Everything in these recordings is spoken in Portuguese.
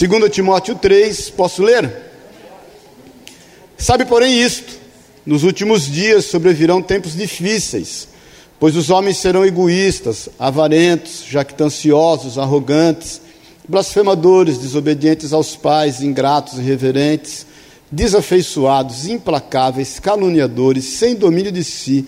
2 Timóteo 3, posso ler? Sabe, porém, isto: nos últimos dias sobrevirão tempos difíceis, pois os homens serão egoístas, avarentos, jactanciosos, arrogantes, blasfemadores, desobedientes aos pais, ingratos, irreverentes, desafeiçoados, implacáveis, caluniadores, sem domínio de si,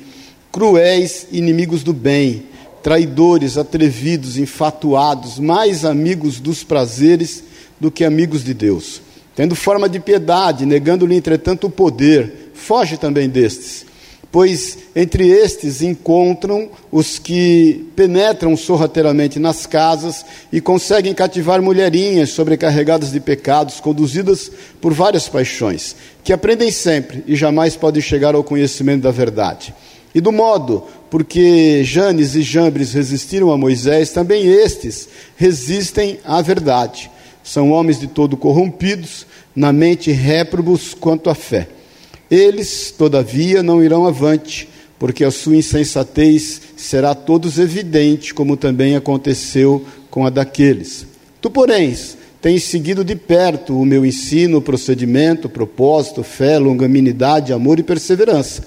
cruéis, inimigos do bem, traidores, atrevidos, infatuados, mais amigos dos prazeres do que amigos de Deus. Tendo forma de piedade, negando-lhe, entretanto, o poder, foge também destes. Pois entre estes encontram os que penetram sorrateiramente nas casas e conseguem cativar mulherinhas sobrecarregadas de pecados, conduzidas por várias paixões, que aprendem sempre e jamais podem chegar ao conhecimento da verdade. E do modo porque Janes e Jambres resistiram a Moisés, também estes resistem à verdade. São homens de todo corrompidos, na mente réprobos quanto à fé. Eles, todavia, não irão avante, porque a sua insensatez será a todos evidente, como também aconteceu com a daqueles. Tu, porém, tens seguido de perto o meu ensino, procedimento, propósito, fé, longanimidade, amor e perseverança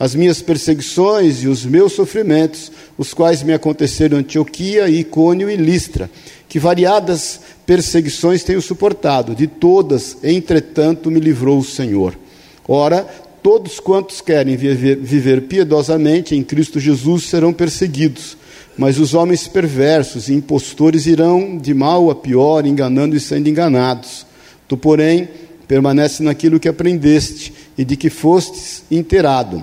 as minhas perseguições e os meus sofrimentos, os quais me aconteceram em Antioquia, Icônio e Listra, que variadas perseguições tenho suportado, de todas, entretanto, me livrou o Senhor. Ora, todos quantos querem viver, viver piedosamente em Cristo Jesus serão perseguidos, mas os homens perversos e impostores irão de mal a pior, enganando e sendo enganados. Tu, porém, permanece naquilo que aprendeste e de que fostes inteirado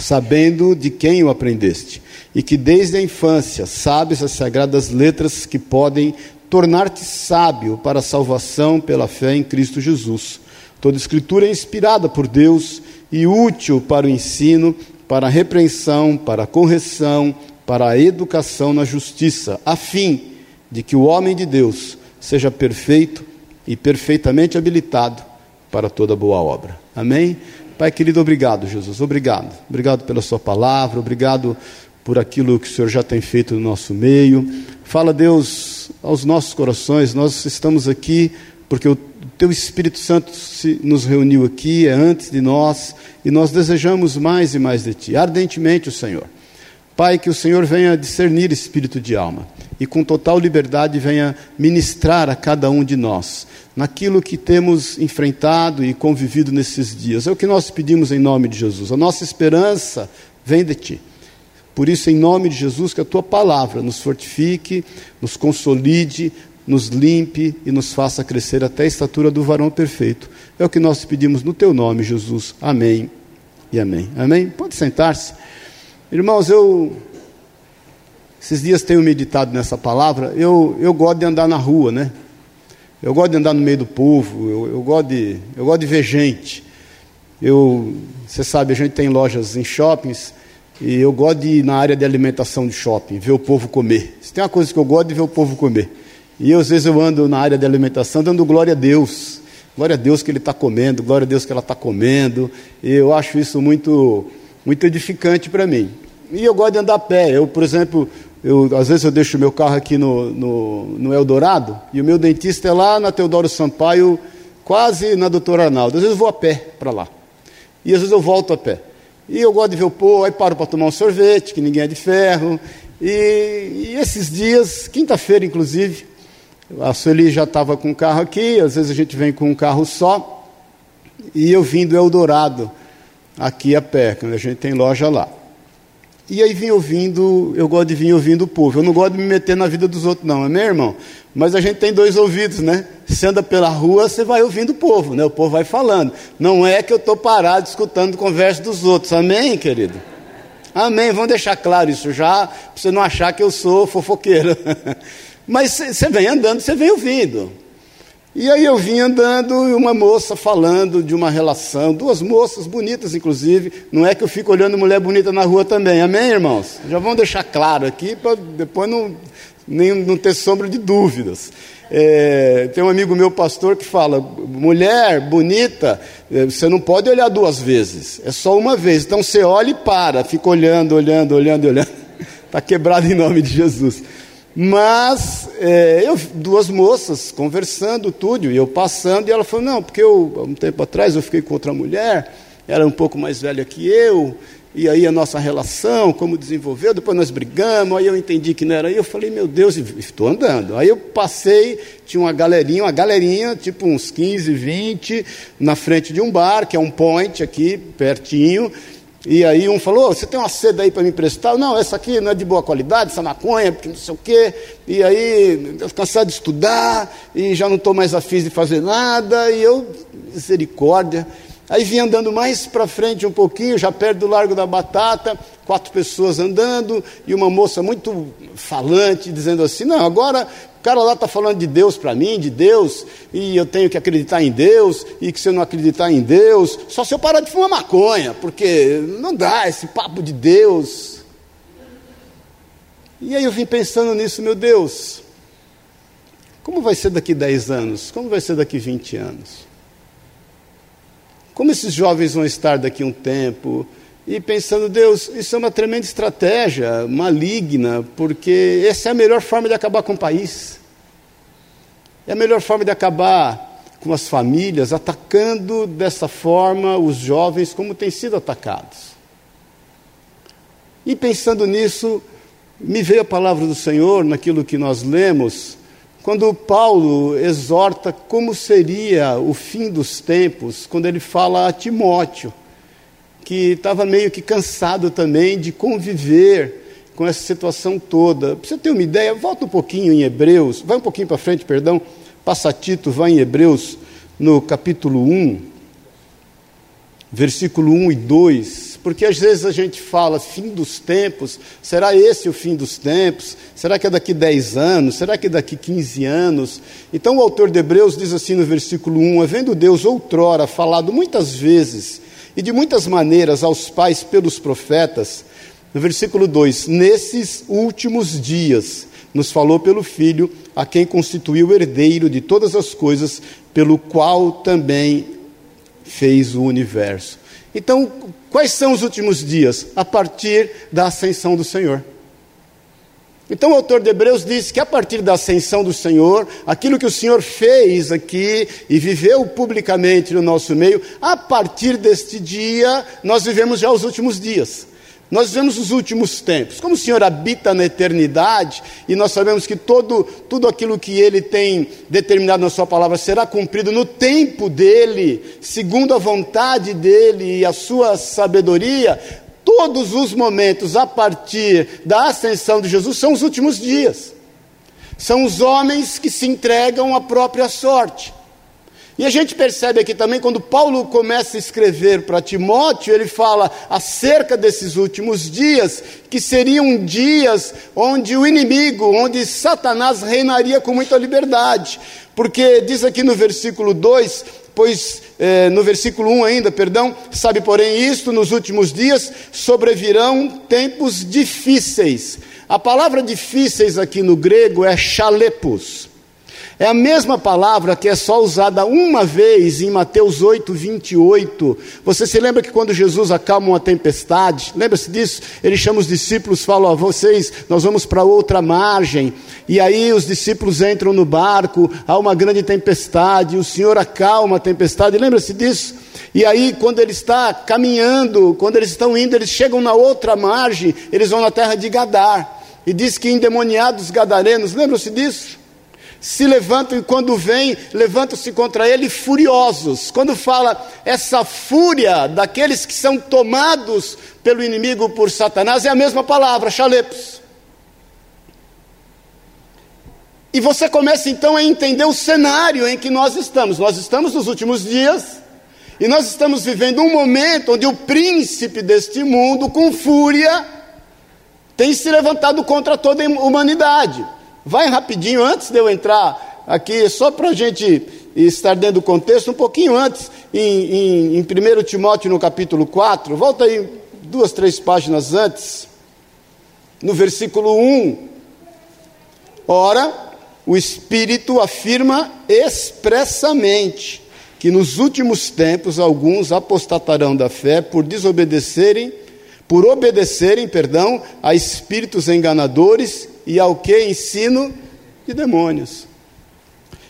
sabendo de quem o aprendeste, e que desde a infância sabes as sagradas letras que podem tornar-te sábio para a salvação pela fé em Cristo Jesus. Toda escritura é inspirada por Deus e útil para o ensino, para a repreensão, para a correção, para a educação na justiça, a fim de que o homem de Deus seja perfeito e perfeitamente habilitado para toda boa obra. Amém? Pai querido, obrigado, Jesus, obrigado. Obrigado pela Sua palavra, obrigado por aquilo que o Senhor já tem feito no nosso meio. Fala, Deus, aos nossos corações, nós estamos aqui porque o Teu Espírito Santo se, nos reuniu aqui, é antes de nós, e nós desejamos mais e mais de Ti, ardentemente o Senhor. Pai, que o Senhor venha discernir espírito de alma e com total liberdade venha ministrar a cada um de nós naquilo que temos enfrentado e convivido nesses dias. É o que nós pedimos em nome de Jesus. A nossa esperança vem de Ti. Por isso, em nome de Jesus, que a Tua palavra nos fortifique, nos consolide, nos limpe e nos faça crescer até a estatura do varão perfeito. É o que nós pedimos no Teu nome, Jesus. Amém e amém. Amém? Pode sentar-se. Irmãos, eu esses dias tenho meditado nessa palavra. Eu, eu gosto de andar na rua, né? Eu gosto de andar no meio do povo. Eu, eu gosto de eu gosto de ver gente. Eu, você sabe, a gente tem lojas em shoppings e eu gosto de ir na área de alimentação de shopping, ver o povo comer. Se tem uma coisa que eu gosto de ver o povo comer. E eu, às vezes eu ando na área de alimentação dando glória a Deus. Glória a Deus que ele está comendo, glória a Deus que ela está comendo. E eu acho isso muito muito edificante para mim. E eu gosto de andar a pé. Eu, por exemplo, eu, às vezes eu deixo o meu carro aqui no, no, no, Eldorado e o meu dentista é lá na Teodoro Sampaio, quase na Doutora Arnaldo. Às vezes eu vou a pé para lá. E às vezes eu volto a pé. E eu gosto de ver o povo, aí paro para tomar um sorvete, que ninguém é de ferro. E, e esses dias, quinta-feira inclusive, a Sueli já estava com o carro aqui, às vezes a gente vem com um carro só, e eu vim do Eldorado aqui a quando a gente tem loja lá. E aí vim ouvindo, eu gosto de vir ouvindo o povo. Eu não gosto de me meter na vida dos outros, não, é meu irmão? Mas a gente tem dois ouvidos, né? Você anda pela rua, você vai ouvindo o povo, né? O povo vai falando. Não é que eu estou parado escutando conversa dos outros, amém, querido? Amém, vamos deixar claro isso já, para você não achar que eu sou fofoqueiro. Mas você vem andando, você vem ouvindo. E aí eu vim andando e uma moça falando de uma relação, duas moças bonitas, inclusive. Não é que eu fico olhando mulher bonita na rua também, amém, irmãos? Já vamos deixar claro aqui para depois não, nem, não ter sombra de dúvidas. É, tem um amigo meu, pastor, que fala: mulher bonita, é, você não pode olhar duas vezes, é só uma vez. Então você olha e para, fica olhando, olhando, olhando, olhando. Está quebrado em nome de Jesus. Mas é, eu, duas moças conversando, tudo, e eu passando, e ela falou, não, porque eu, um tempo atrás eu fiquei com outra mulher, era um pouco mais velha que eu, e aí a nossa relação, como desenvolveu, depois nós brigamos, aí eu entendi que não era aí, eu falei, meu Deus, estou andando. Aí eu passei, tinha uma galerinha, uma galerinha, tipo uns 15, 20, na frente de um bar, que é um point aqui, pertinho, e aí um falou, você tem uma seda aí para me emprestar? Não, essa aqui não é de boa qualidade, essa maconha, porque não sei o quê. E aí, eu cansado de estudar, e já não estou mais afim de fazer nada, e eu, misericórdia. Aí vim andando mais para frente um pouquinho, já perto do Largo da Batata, quatro pessoas andando e uma moça muito falante, dizendo assim: Não, agora o cara lá está falando de Deus para mim, de Deus, e eu tenho que acreditar em Deus, e que se eu não acreditar em Deus, só se eu parar de fumar maconha, porque não dá esse papo de Deus. E aí eu vim pensando nisso, meu Deus, como vai ser daqui 10 anos? Como vai ser daqui 20 anos? Como esses jovens vão estar daqui um tempo? E pensando, Deus, isso é uma tremenda estratégia maligna, porque essa é a melhor forma de acabar com o país. É a melhor forma de acabar com as famílias, atacando dessa forma os jovens como têm sido atacados. E pensando nisso, me veio a palavra do Senhor naquilo que nós lemos, quando Paulo exorta como seria o fim dos tempos, quando ele fala a Timóteo, que estava meio que cansado também de conviver com essa situação toda. Para você ter uma ideia, volta um pouquinho em Hebreus, vai um pouquinho para frente, perdão, passa Tito, vai em Hebreus no capítulo 1, versículo 1 e 2 porque às vezes a gente fala fim dos tempos, será esse o fim dos tempos? Será que é daqui 10 anos? Será que é daqui 15 anos? Então o autor de Hebreus diz assim no versículo 1: Havendo Deus outrora falado muitas vezes e de muitas maneiras aos pais pelos profetas, no versículo 2: Nesses últimos dias nos falou pelo Filho, a quem constituiu herdeiro de todas as coisas, pelo qual também fez o universo. Então, quais são os últimos dias? A partir da ascensão do Senhor. Então o autor de Hebreus diz que a partir da ascensão do Senhor, aquilo que o Senhor fez aqui e viveu publicamente no nosso meio, a partir deste dia, nós vivemos já os últimos dias. Nós vivemos os últimos tempos. Como o Senhor habita na eternidade, e nós sabemos que todo, tudo aquilo que Ele tem determinado na Sua palavra será cumprido no tempo dEle, segundo a vontade dEle e a Sua sabedoria, todos os momentos a partir da ascensão de Jesus são os últimos dias. São os homens que se entregam à própria sorte. E a gente percebe aqui também, quando Paulo começa a escrever para Timóteo, ele fala acerca desses últimos dias, que seriam dias onde o inimigo, onde Satanás reinaria com muita liberdade. Porque diz aqui no versículo 2: pois eh, no versículo 1 ainda, perdão, sabe, porém, isto nos últimos dias sobrevirão tempos difíceis. A palavra difíceis aqui no grego é chalepos. É a mesma palavra que é só usada uma vez em Mateus 8, 28. Você se lembra que quando Jesus acalma uma tempestade, lembra-se disso? Ele chama os discípulos, fala: a vocês, nós vamos para outra margem. E aí os discípulos entram no barco, há uma grande tempestade, o Senhor acalma a tempestade, lembra-se disso? E aí, quando ele está caminhando, quando eles estão indo, eles chegam na outra margem, eles vão na terra de Gadar. E diz que endemoniados gadarenos, lembram-se disso? Se levantam e quando vêm, levantam-se contra ele furiosos. Quando fala essa fúria daqueles que são tomados pelo inimigo por Satanás, é a mesma palavra, chalepos. E você começa então a entender o cenário em que nós estamos. Nós estamos nos últimos dias e nós estamos vivendo um momento onde o príncipe deste mundo, com fúria, tem se levantado contra toda a humanidade. Vai rapidinho, antes de eu entrar aqui, só para a gente estar dentro do contexto, um pouquinho antes, em, em, em 1 Timóteo no capítulo 4, volta aí duas, três páginas antes, no versículo 1. Ora, o Espírito afirma expressamente que nos últimos tempos alguns apostatarão da fé por desobedecerem, por obedecerem, perdão, a espíritos enganadores e ao que? Ensino de demônios.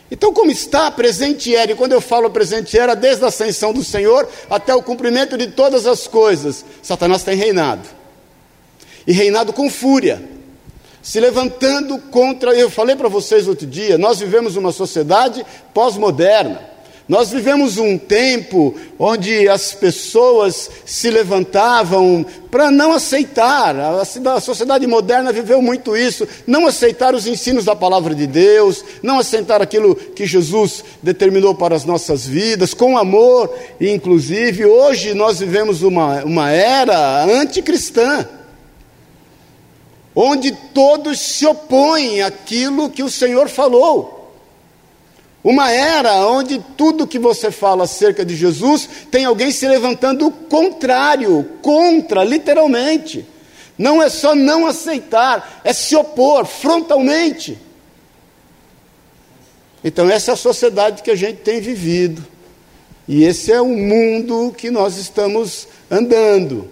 Então, como está presente era, e quando eu falo presente era, desde a ascensão do Senhor até o cumprimento de todas as coisas, Satanás tem reinado. E reinado com fúria, se levantando contra. Eu falei para vocês outro dia, nós vivemos uma sociedade pós-moderna. Nós vivemos um tempo onde as pessoas se levantavam para não aceitar, a sociedade moderna viveu muito isso, não aceitar os ensinos da palavra de Deus, não aceitar aquilo que Jesus determinou para as nossas vidas, com amor, inclusive. Hoje nós vivemos uma, uma era anticristã, onde todos se opõem àquilo que o Senhor falou. Uma era onde tudo que você fala acerca de Jesus tem alguém se levantando contrário, contra, literalmente. Não é só não aceitar, é se opor frontalmente. Então, essa é a sociedade que a gente tem vivido. E esse é o mundo que nós estamos andando.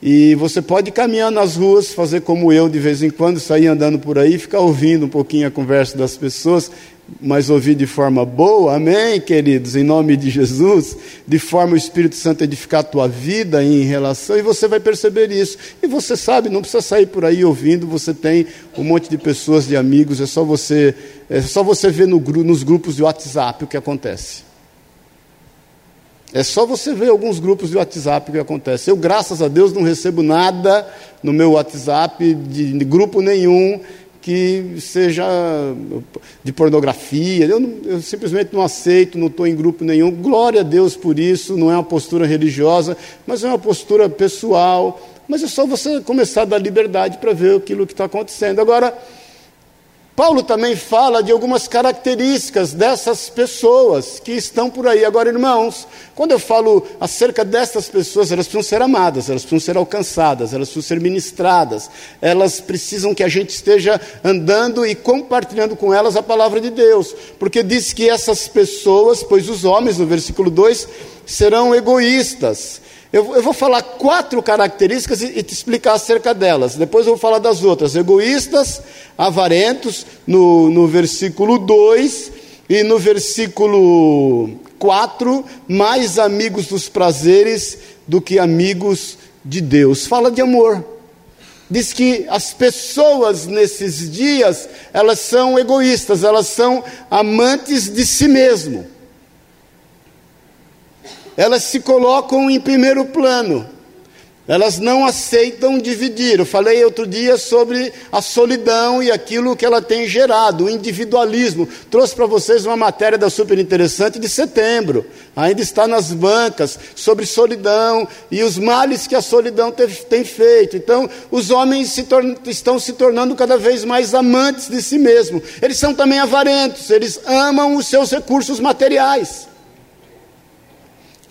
E você pode caminhar nas ruas, fazer como eu de vez em quando, sair andando por aí, ficar ouvindo um pouquinho a conversa das pessoas mas ouvir de forma boa, amém, queridos, em nome de Jesus, de forma o Espírito Santo edificar a tua vida em relação, e você vai perceber isso. E você sabe, não precisa sair por aí ouvindo, você tem um monte de pessoas, de amigos, é só você, é só você ver no, nos grupos de WhatsApp o que acontece. É só você ver alguns grupos de WhatsApp que acontece. Eu, graças a Deus, não recebo nada no meu WhatsApp de, de grupo nenhum que seja de pornografia. Eu, não, eu simplesmente não aceito, não estou em grupo nenhum. Glória a Deus por isso, não é uma postura religiosa, mas é uma postura pessoal. Mas é só você começar a dar liberdade para ver aquilo que está acontecendo. Agora, Paulo também fala de algumas características dessas pessoas que estão por aí. Agora, irmãos, quando eu falo acerca dessas pessoas, elas precisam ser amadas, elas precisam ser alcançadas, elas precisam ser ministradas, elas precisam que a gente esteja andando e compartilhando com elas a palavra de Deus, porque diz que essas pessoas, pois os homens, no versículo 2, serão egoístas, eu, eu, vou falar quatro características e, e, te explicar acerca delas. Depois eu vou falar das outras. Egoístas, avarentos, no, no versículo 2, e no versículo 4, mais amigos dos prazeres do que amigos de Deus. Fala de amor. Diz que as pessoas nesses dias, elas são egoístas, elas são amantes de si mesmo elas se colocam em primeiro plano. Elas não aceitam dividir. Eu falei outro dia sobre a solidão e aquilo que ela tem gerado, o individualismo. Trouxe para vocês uma matéria da super interessante de setembro. Ainda está nas bancas sobre solidão e os males que a solidão tem feito. Então, os homens se estão se tornando cada vez mais amantes de si mesmos. Eles são também avarentos, eles amam os seus recursos materiais.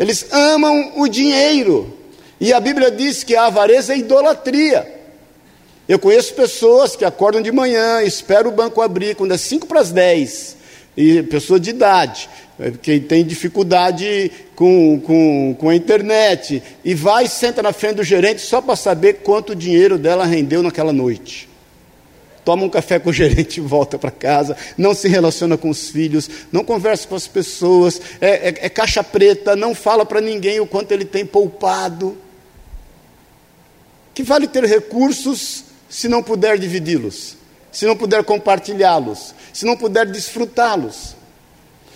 Eles amam o dinheiro. E a Bíblia diz que a avareza é idolatria. Eu conheço pessoas que acordam de manhã, esperam o banco abrir quando é 5 para as 10, e pessoa de idade, é, quem tem dificuldade com, com, com a internet, e vai e senta na frente do gerente só para saber quanto dinheiro dela rendeu naquela noite toma um café com o gerente e volta para casa, não se relaciona com os filhos, não conversa com as pessoas, é, é, é caixa preta, não fala para ninguém o quanto ele tem poupado. Que vale ter recursos se não puder dividi-los, se não puder compartilhá-los, se não puder desfrutá-los?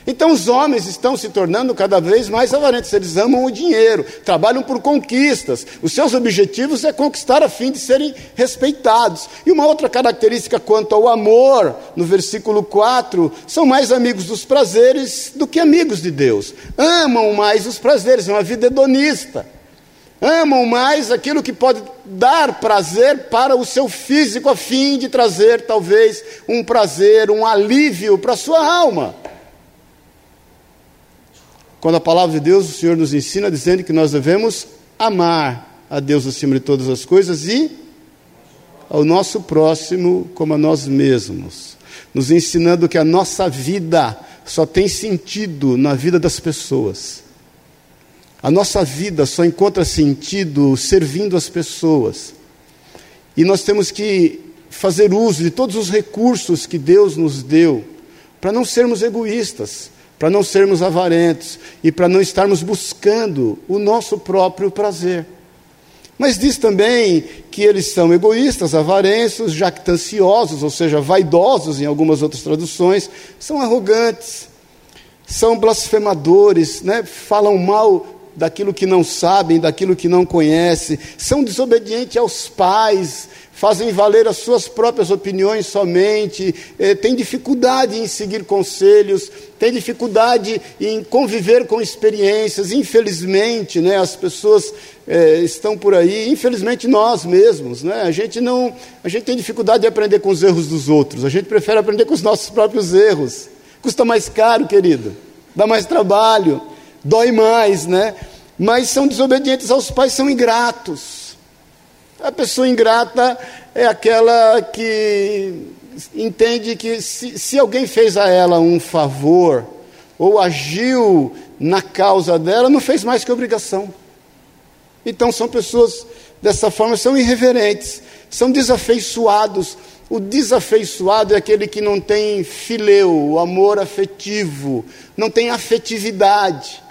Então os homens estão se tornando cada vez mais avarentos, eles amam o dinheiro, trabalham por conquistas, os seus objetivos é conquistar a fim de serem respeitados. E uma outra característica quanto ao amor, no versículo 4, são mais amigos dos prazeres do que amigos de Deus. Amam mais os prazeres, é uma vida hedonista. Amam mais aquilo que pode dar prazer para o seu físico, a fim de trazer talvez um prazer, um alívio para a sua alma. Quando a palavra de Deus, o Senhor nos ensina dizendo que nós devemos amar a Deus acima de todas as coisas e ao nosso próximo como a nós mesmos, nos ensinando que a nossa vida só tem sentido na vida das pessoas. A nossa vida só encontra sentido servindo as pessoas. E nós temos que fazer uso de todos os recursos que Deus nos deu para não sermos egoístas, para não sermos avarentos e para não estarmos buscando o nosso próprio prazer. Mas diz também que eles são egoístas, avarentos, jactanciosos, ou seja, vaidosos em algumas outras traduções, são arrogantes, são blasfemadores, né? falam mal daquilo que não sabem, daquilo que não conhecem, são desobedientes aos pais, fazem valer as suas próprias opiniões somente, eh, têm dificuldade em seguir conselhos, têm dificuldade em conviver com experiências. Infelizmente, né, as pessoas eh, estão por aí, infelizmente nós mesmos, né, a gente não, a gente tem dificuldade de aprender com os erros dos outros. A gente prefere aprender com os nossos próprios erros. Custa mais caro, querido, dá mais trabalho, dói mais, né? Mas são desobedientes aos pais, são ingratos. A pessoa ingrata é aquela que entende que se, se alguém fez a ela um favor ou agiu na causa dela, não fez mais que obrigação. Então são pessoas dessa forma, são irreverentes, são desafeiçoados. O desafeiçoado é aquele que não tem fileu, amor afetivo, não tem afetividade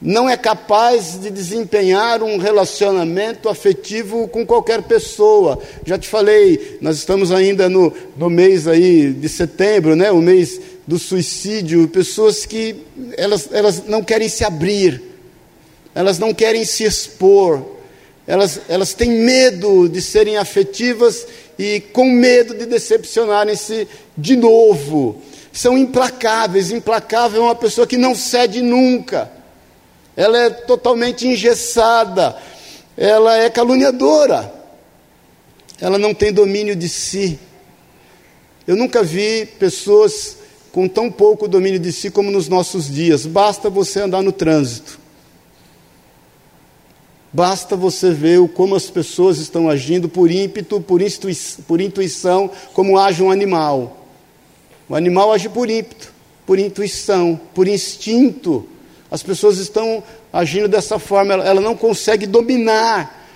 não é capaz de desempenhar um relacionamento afetivo com qualquer pessoa. Já te falei, nós estamos ainda no, no mês aí de setembro, né, o mês do suicídio, pessoas que elas, elas não querem se abrir, elas não querem se expor, elas, elas têm medo de serem afetivas e com medo de decepcionarem-se de novo. São implacáveis, implacável é uma pessoa que não cede nunca ela é totalmente engessada, ela é caluniadora, ela não tem domínio de si. Eu nunca vi pessoas com tão pouco domínio de si como nos nossos dias. Basta você andar no trânsito. Basta você ver como as pessoas estão agindo por ímpeto, por, por intuição, como age um animal. O animal age por ímpeto, por intuição, por instinto. As pessoas estão agindo dessa forma, ela, ela não consegue dominar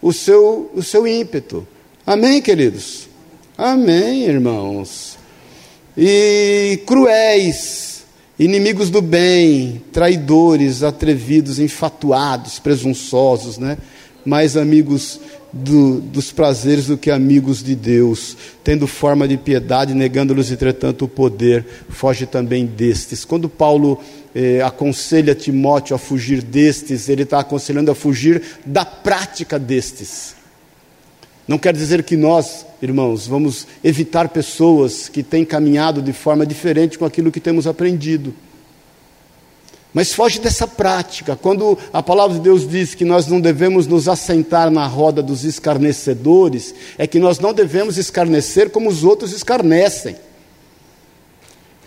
o seu, o seu ímpeto. Amém, queridos? Amém, irmãos. E cruéis, inimigos do bem, traidores, atrevidos, enfatuados, presunçosos, né? Mais amigos do, dos prazeres do que amigos de Deus, tendo forma de piedade, negando-lhes, entretanto, o poder, foge também destes. Quando Paulo eh, aconselha Timóteo a fugir destes, ele está aconselhando a fugir da prática destes. Não quer dizer que nós, irmãos, vamos evitar pessoas que têm caminhado de forma diferente com aquilo que temos aprendido. Mas foge dessa prática. Quando a palavra de Deus diz que nós não devemos nos assentar na roda dos escarnecedores, é que nós não devemos escarnecer como os outros escarnecem.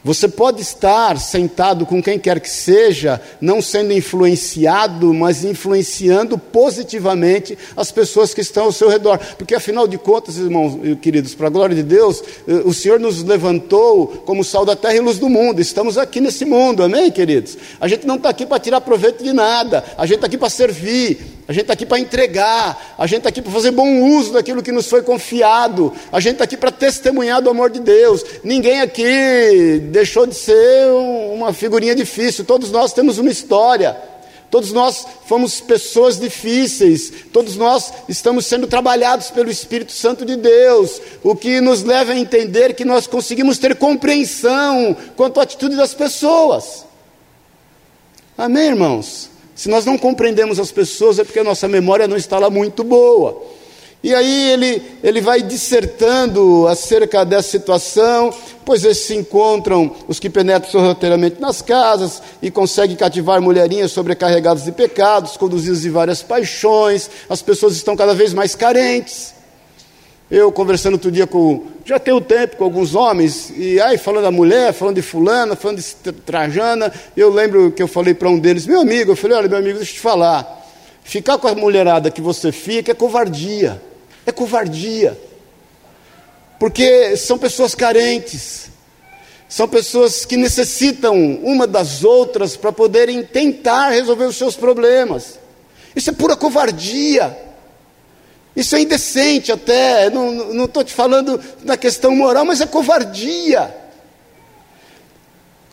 Você pode estar sentado com quem quer que seja, não sendo influenciado, mas influenciando positivamente as pessoas que estão ao seu redor. Porque afinal de contas, irmãos e queridos, para a glória de Deus, eh, o Senhor nos levantou como sal da terra e luz do mundo. Estamos aqui nesse mundo, amém, queridos? A gente não está aqui para tirar proveito de nada, a gente está aqui para servir, a gente está aqui para entregar, a gente está aqui para fazer bom uso daquilo que nos foi confiado, a gente está aqui para testemunhar do amor de Deus. Ninguém aqui deixou de ser uma figurinha difícil, todos nós temos uma história. Todos nós fomos pessoas difíceis, todos nós estamos sendo trabalhados pelo Espírito Santo de Deus, o que nos leva a entender que nós conseguimos ter compreensão quanto à atitude das pessoas. Amém, irmãos? Se nós não compreendemos as pessoas, é porque a nossa memória não está lá muito boa. E aí ele, ele vai dissertando acerca dessa situação, pois eles se encontram os que penetram sorrateiramente nas casas e conseguem cativar mulherinhas sobrecarregadas de pecados, conduzidas de várias paixões, as pessoas estão cada vez mais carentes. Eu conversando outro dia com. Já tenho tempo com alguns homens, e aí falando da mulher, falando de fulana, falando de Trajana, eu lembro que eu falei para um deles, meu amigo, eu falei, olha, meu amigo, deixa eu te falar. Ficar com a mulherada que você fica é covardia. É covardia. Porque são pessoas carentes. São pessoas que necessitam uma das outras para poderem tentar resolver os seus problemas. Isso é pura covardia. Isso é indecente até, não estou te falando da questão moral, mas é covardia.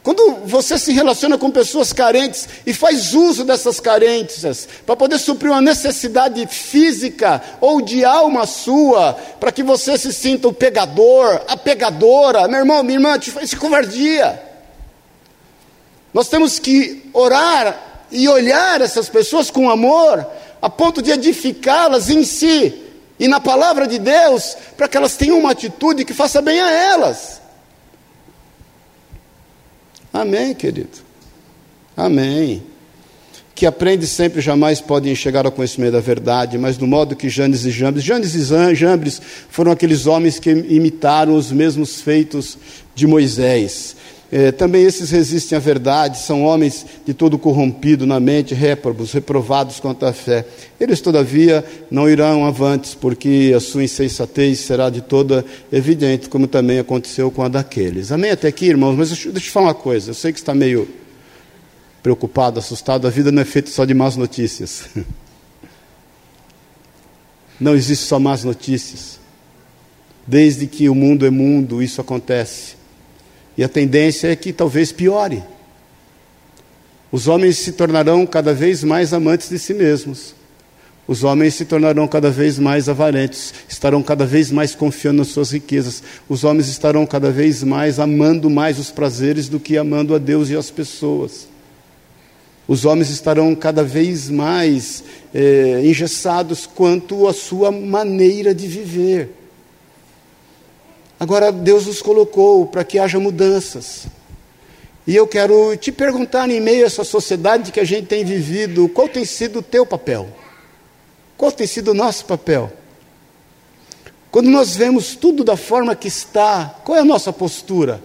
Quando você se relaciona com pessoas carentes e faz uso dessas carências para poder suprir uma necessidade física ou de alma sua, para que você se sinta o pegador, a pegadora, meu irmão, minha irmã, isso é covardia. Nós temos que orar e olhar essas pessoas com amor, a ponto de edificá-las em si e na palavra de Deus, para que elas tenham uma atitude que faça bem a elas. Amém, querido. Amém. Que aprende sempre jamais podem chegar ao conhecimento da verdade, mas do modo que Janes e Jambres, Janes e Jambres foram aqueles homens que imitaram os mesmos feitos de Moisés. É, também esses resistem à verdade, são homens de todo corrompido na mente, réprobos, reprovados quanto à fé. Eles, todavia, não irão avantes, porque a sua insensatez será de toda evidente, como também aconteceu com a daqueles. Amém até aqui, irmãos? Mas deixa, deixa eu te falar uma coisa. Eu sei que está meio preocupado, assustado. A vida não é feita só de más notícias. Não existe só más notícias. Desde que o mundo é mundo, isso acontece. E a tendência é que talvez piore. Os homens se tornarão cada vez mais amantes de si mesmos. Os homens se tornarão cada vez mais avarentos, estarão cada vez mais confiando nas suas riquezas. Os homens estarão cada vez mais amando mais os prazeres do que amando a Deus e as pessoas. Os homens estarão cada vez mais é, engessados quanto à sua maneira de viver. Agora, Deus nos colocou para que haja mudanças. E eu quero te perguntar, em meio a essa sociedade que a gente tem vivido, qual tem sido o teu papel? Qual tem sido o nosso papel? Quando nós vemos tudo da forma que está, qual é a nossa postura?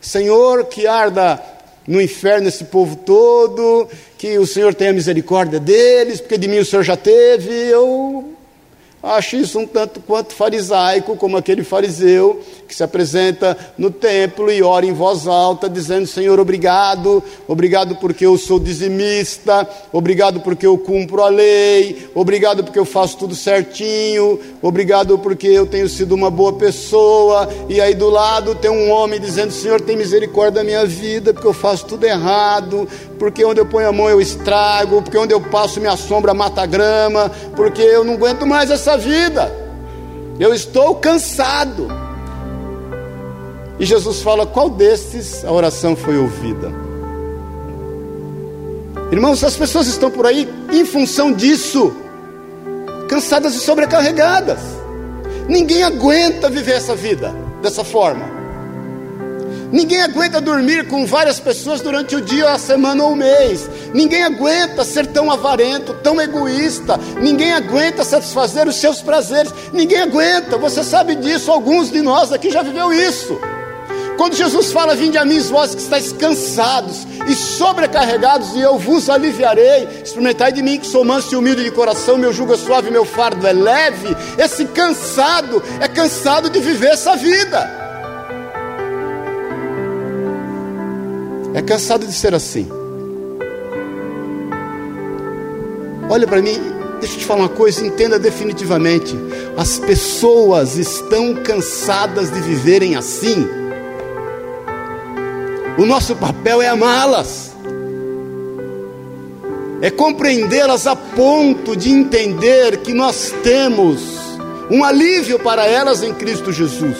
Senhor, que arda no inferno esse povo todo, que o Senhor tenha misericórdia deles, porque de mim o Senhor já teve, eu Acho isso um tanto quanto farisaico, como aquele fariseu que se apresenta no templo e ora em voz alta, dizendo: Senhor, obrigado, obrigado porque eu sou dizimista, obrigado porque eu cumpro a lei, obrigado porque eu faço tudo certinho, obrigado porque eu tenho sido uma boa pessoa. E aí do lado tem um homem dizendo: Senhor, tem misericórdia da minha vida, porque eu faço tudo errado, porque onde eu ponho a mão eu estrago, porque onde eu passo minha sombra mata grama, porque eu não aguento mais essa vida. Eu estou cansado. E Jesus fala: qual destes a oração foi ouvida? Irmãos, as pessoas estão por aí em função disso, cansadas e sobrecarregadas. Ninguém aguenta viver essa vida dessa forma. Ninguém aguenta dormir com várias pessoas durante o dia, a semana ou o mês. Ninguém aguenta ser tão avarento, tão egoísta. Ninguém aguenta satisfazer os seus prazeres. Ninguém aguenta. Você sabe disso. Alguns de nós aqui já viveu isso. Quando Jesus fala, vinde a mim, vós que estáis cansados e sobrecarregados, e eu vos aliviarei. Experimentai de mim, que sou manso e humilde de coração, meu jugo é suave, meu fardo é leve. Esse cansado é cansado de viver essa vida. É cansado de ser assim. Olha para mim, deixa eu te falar uma coisa, entenda definitivamente. As pessoas estão cansadas de viverem assim. O nosso papel é amá-las, é compreendê-las a ponto de entender que nós temos um alívio para elas em Cristo Jesus.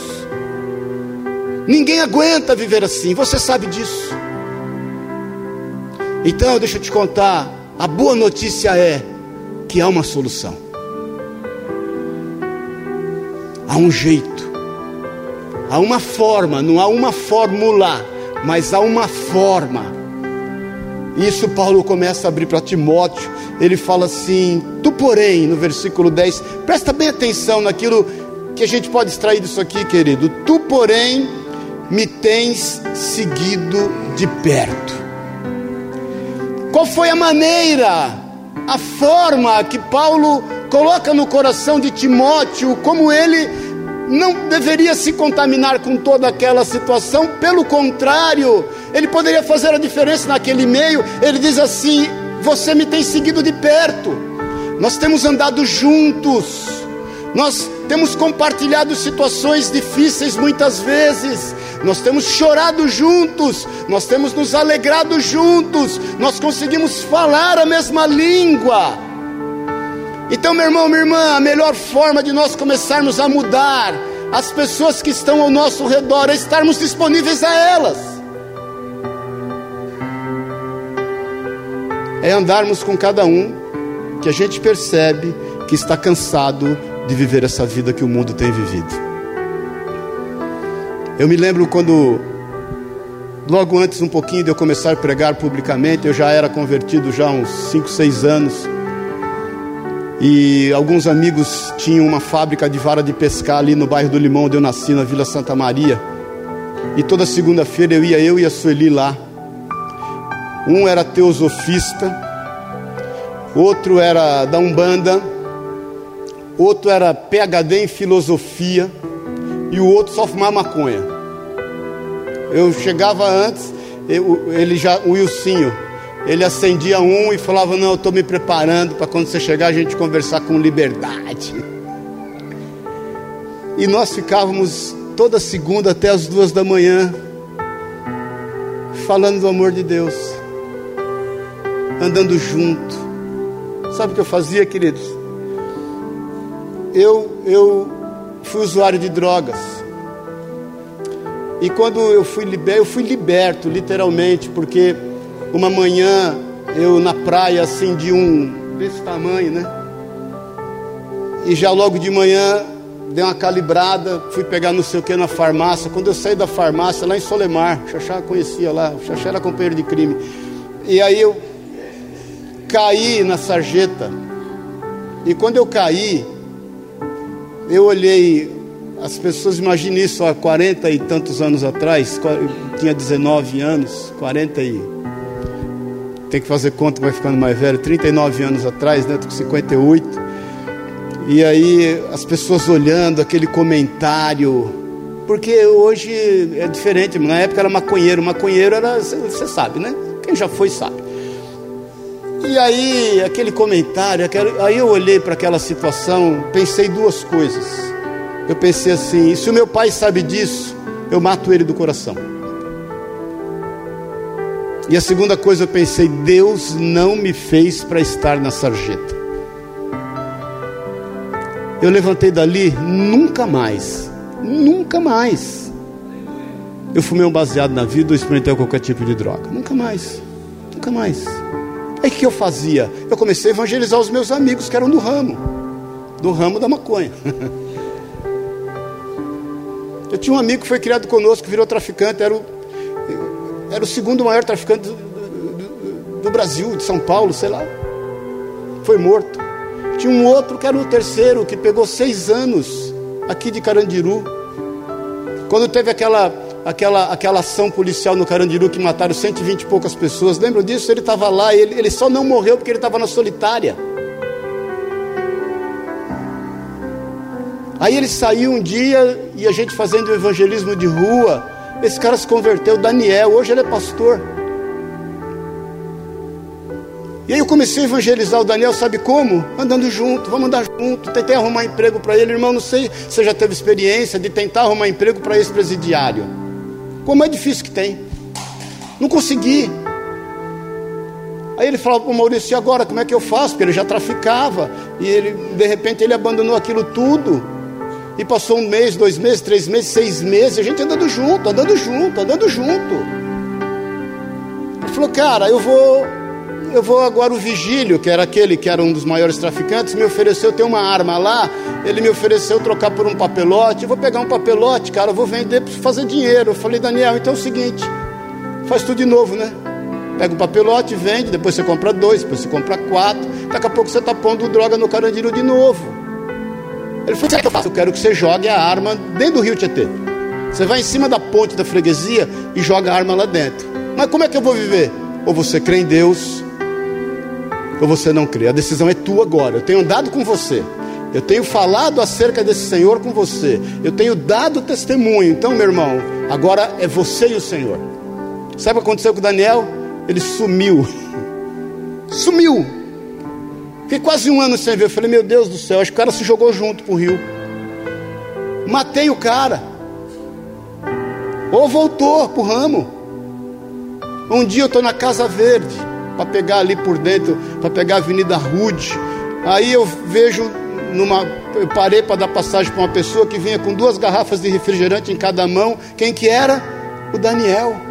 Ninguém aguenta viver assim, você sabe disso. Então, deixa eu te contar, a boa notícia é que há uma solução. Há um jeito. Há uma forma, não há uma fórmula, mas há uma forma. Isso Paulo começa a abrir para Timóteo. Ele fala assim: Tu, porém, no versículo 10, presta bem atenção naquilo que a gente pode extrair disso aqui, querido. Tu, porém, me tens seguido de perto qual foi a maneira, a forma que Paulo coloca no coração de Timóteo, como ele não deveria se contaminar com toda aquela situação, pelo contrário, ele poderia fazer a diferença naquele meio. Ele diz assim: Você me tem seguido de perto, nós temos andado juntos, Nós temos compartilhado situações difíceis muitas vezes, nós temos chorado juntos, nós temos nos alegrado juntos, nós conseguimos falar a mesma língua. Então, meu irmão, minha irmã, a melhor forma de nós começarmos a mudar as pessoas que estão ao nosso redor é estarmos disponíveis a elas. É andarmos com cada um que a gente percebe que está cansado de viver essa vida que o mundo tem vivido. Eu me lembro quando, logo antes, um pouquinho de eu começar a pregar publicamente, eu já era convertido já há uns 5, 6 anos. E alguns amigos tinham uma fábrica de vara de pescar ali no bairro do Limão, onde eu nasci, na Vila Santa Maria. E toda segunda-feira eu ia, eu e a Sueli lá. Um era teosofista, outro era da Umbanda, outro era PhD em filosofia, e o outro só fumava maconha. Eu chegava antes, eu, ele já, o Wilsinho, ele acendia um e falava: Não, eu estou me preparando para quando você chegar a gente conversar com liberdade. E nós ficávamos toda segunda até as duas da manhã, falando do amor de Deus, andando junto. Sabe o que eu fazia, queridos? Eu, eu fui usuário de drogas. E quando eu fui liberto, eu fui liberto, literalmente, porque uma manhã eu na praia assim de um desse tamanho, né? E já logo de manhã dei uma calibrada, fui pegar não sei o que na farmácia. Quando eu saí da farmácia lá em Solemar, o Xaxá conhecia lá, o Xaxá era companheiro de crime. E aí eu caí na sarjeta. E quando eu caí, eu olhei as pessoas imaginam isso há 40 e tantos anos atrás, tinha 19 anos, 40 e tem que fazer conta, vai ficando mais velho, 39 anos atrás, né? Tô com 58. E aí as pessoas olhando aquele comentário, porque hoje é diferente, na época era maconheiro, maconheiro era, você sabe, né? Quem já foi sabe. E aí aquele comentário, aí eu olhei para aquela situação, pensei duas coisas. Eu pensei assim: se o meu pai sabe disso, eu mato ele do coração. E a segunda coisa eu pensei: Deus não me fez para estar na sarjeta. Eu levantei dali, nunca mais, nunca mais. Eu fumei um baseado na vida ou experimentei qualquer tipo de droga. Nunca mais, nunca mais. Aí o que eu fazia? Eu comecei a evangelizar os meus amigos que eram do ramo, do ramo da maconha. Eu tinha um amigo que foi criado conosco, virou traficante, era o, era o segundo maior traficante do, do, do Brasil, de São Paulo, sei lá. Foi morto. Tinha um outro que era o terceiro, que pegou seis anos aqui de Carandiru. Quando teve aquela, aquela, aquela ação policial no Carandiru que mataram 120 e poucas pessoas, lembram disso? Ele estava lá, ele, ele só não morreu porque ele estava na solitária. Aí ele saiu um dia e a gente fazendo evangelismo de rua. Esse cara se converteu, Daniel, hoje ele é pastor. E aí eu comecei a evangelizar o Daniel, sabe como? Andando junto, vamos andar junto. Tentei arrumar emprego para ele, irmão. Não sei se você já teve experiência de tentar arrumar emprego para esse presidiário. Como é difícil que tem. Não consegui. Aí ele falava para o Maurício, e agora como é que eu faço? Porque ele já traficava. E ele, de repente, ele abandonou aquilo tudo. E passou um mês, dois meses, três meses, seis meses, a gente andando junto, andando junto, andando junto. Ele falou, cara, eu vou, eu vou agora o Vigílio, que era aquele que era um dos maiores traficantes, me ofereceu ter uma arma lá, ele me ofereceu trocar por um papelote, eu vou pegar um papelote, cara, eu vou vender para fazer dinheiro. Eu falei, Daniel, então é o seguinte, faz tudo de novo, né? Pega o papelote, vende, depois você compra dois, depois você compra quatro, daqui a pouco você está pondo droga no carandiru de novo. Ele falou: que eu faço? Eu quero que você jogue a arma dentro do rio Tietê. Você vai em cima da ponte da freguesia e joga a arma lá dentro. Mas como é que eu vou viver? Ou você crê em Deus, ou você não crê. A decisão é tua agora. Eu tenho andado com você. Eu tenho falado acerca desse Senhor com você. Eu tenho dado testemunho. Então, meu irmão, agora é você e o Senhor. Sabe o que aconteceu com Daniel? Ele sumiu. Sumiu. Fiquei quase um ano sem ver. Eu falei, meu Deus do céu, acho que o cara se jogou junto pro rio. Matei o cara. Ou voltou pro ramo. Um dia eu estou na Casa Verde, para pegar ali por dentro, para pegar a Avenida Rude. Aí eu vejo numa. Eu parei para dar passagem para uma pessoa que vinha com duas garrafas de refrigerante em cada mão. Quem que era? O Daniel.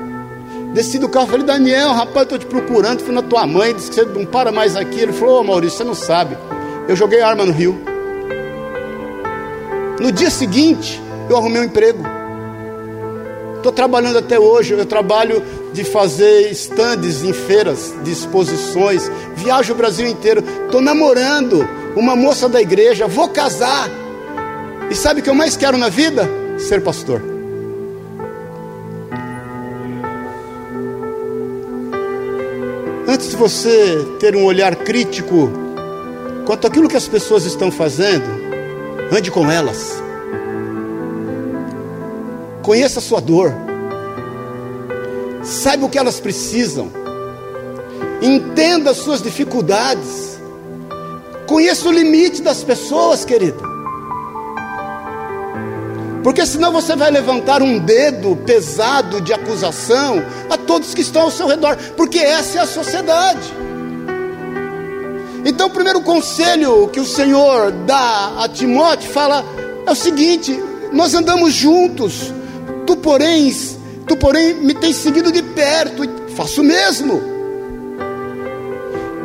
Desci do carro, falei, Daniel, rapaz, estou te procurando, fui na tua mãe, disse que você não para mais aqui. Ele falou, ô oh, Maurício, você não sabe. Eu joguei arma no rio. No dia seguinte, eu arrumei um emprego. Estou trabalhando até hoje, eu trabalho de fazer stands em feiras, de exposições, viajo o Brasil inteiro. Estou namorando uma moça da igreja, vou casar. E sabe o que eu mais quero na vida? Ser pastor. De você ter um olhar crítico quanto àquilo que as pessoas estão fazendo, ande com elas. Conheça a sua dor. Saiba o que elas precisam. Entenda as suas dificuldades. Conheça o limite das pessoas, querido. Porque senão você vai levantar um dedo pesado de acusação a todos que estão ao seu redor, porque essa é a sociedade. Então, o primeiro conselho que o Senhor dá a Timóteo fala é o seguinte: nós andamos juntos, tu porém, tu porém me tens seguido de perto, faço o mesmo.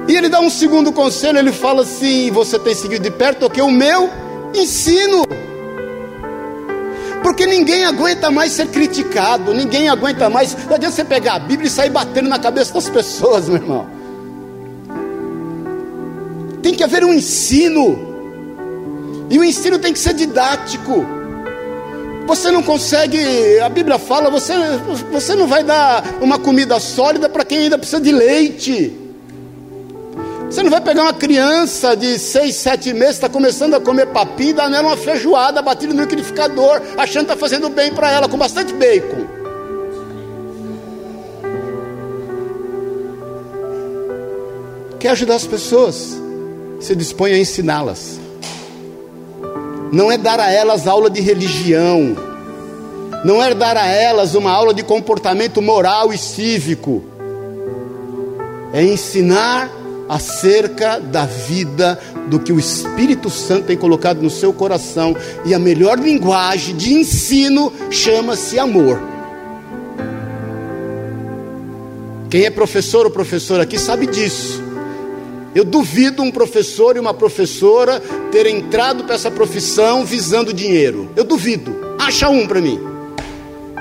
E ele dá um segundo conselho, ele fala assim: você tem seguido de perto, o que o meu ensino. Porque ninguém aguenta mais ser criticado, ninguém aguenta mais. Não adianta você pegar a Bíblia e sair batendo na cabeça das pessoas, meu irmão. Tem que haver um ensino, e o ensino tem que ser didático. Você não consegue, a Bíblia fala, você, você não vai dar uma comida sólida para quem ainda precisa de leite. Você não vai pegar uma criança de 6, 7 meses, está começando a comer papinho dar nela uma feijoada batida no liquidificador, achando que está fazendo bem para ela, com bastante bacon. Quer ajudar as pessoas? Se dispõe a ensiná-las. Não é dar a elas aula de religião, não é dar a elas uma aula de comportamento moral e cívico, é ensinar acerca da vida do que o Espírito Santo tem colocado no seu coração, e a melhor linguagem de ensino chama-se amor. Quem é professor ou professora aqui sabe disso. Eu duvido um professor e uma professora ter entrado para essa profissão visando dinheiro. Eu duvido. Acha um para mim.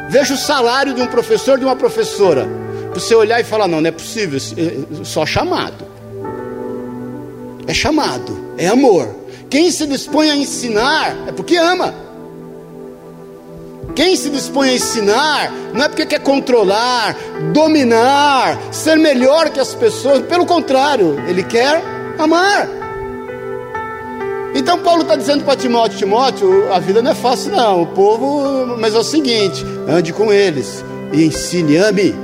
Veja o salário de um professor e de uma professora. Para você olhar e falar: não, não é possível, é só chamado é chamado, é amor. Quem se dispõe a ensinar é porque ama. Quem se dispõe a ensinar não é porque quer controlar, dominar, ser melhor que as pessoas, pelo contrário, ele quer amar. Então Paulo está dizendo para Timóteo, Timóteo, a vida não é fácil não, o povo, mas é o seguinte, ande com eles e ensine, ame,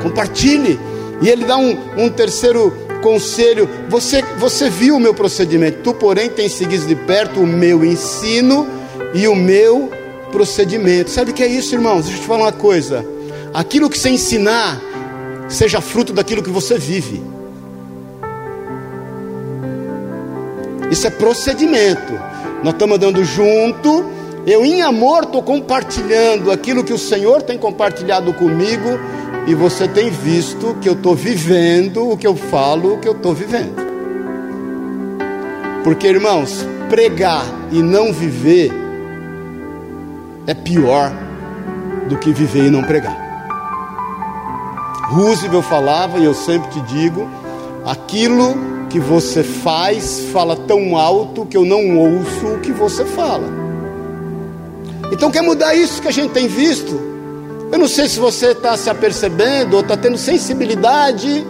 compartilhe. E ele dá um, um terceiro conselho, você, você viu o meu procedimento, tu, porém, tens seguido de perto o meu ensino e o meu procedimento. Sabe o que é isso, irmãos? Deixa eu te falar uma coisa. Aquilo que você ensinar, seja fruto daquilo que você vive. Isso é procedimento. Nós estamos andando junto. Eu, em amor, estou compartilhando aquilo que o Senhor tem compartilhado comigo e você tem visto que eu estou vivendo o que eu falo, o que eu estou vivendo. Porque, irmãos, pregar e não viver é pior do que viver e não pregar. Roosevelt falava, e eu sempre te digo: aquilo que você faz fala tão alto que eu não ouço o que você fala. Então, quer mudar isso que a gente tem visto? Eu não sei se você está se apercebendo ou está tendo sensibilidade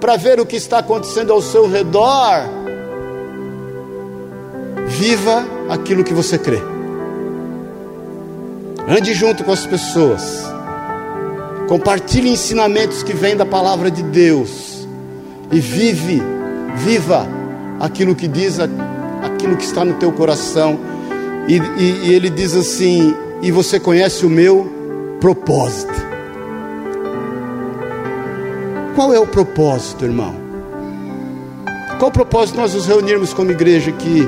para ver o que está acontecendo ao seu redor. Viva aquilo que você crê. Ande junto com as pessoas. Compartilhe ensinamentos que vêm da palavra de Deus. E vive, viva aquilo que diz, aquilo que está no teu coração. E, e, e ele diz assim: E você conhece o meu propósito. Qual é o propósito, irmão? Qual o propósito nós nos reunirmos como igreja aqui?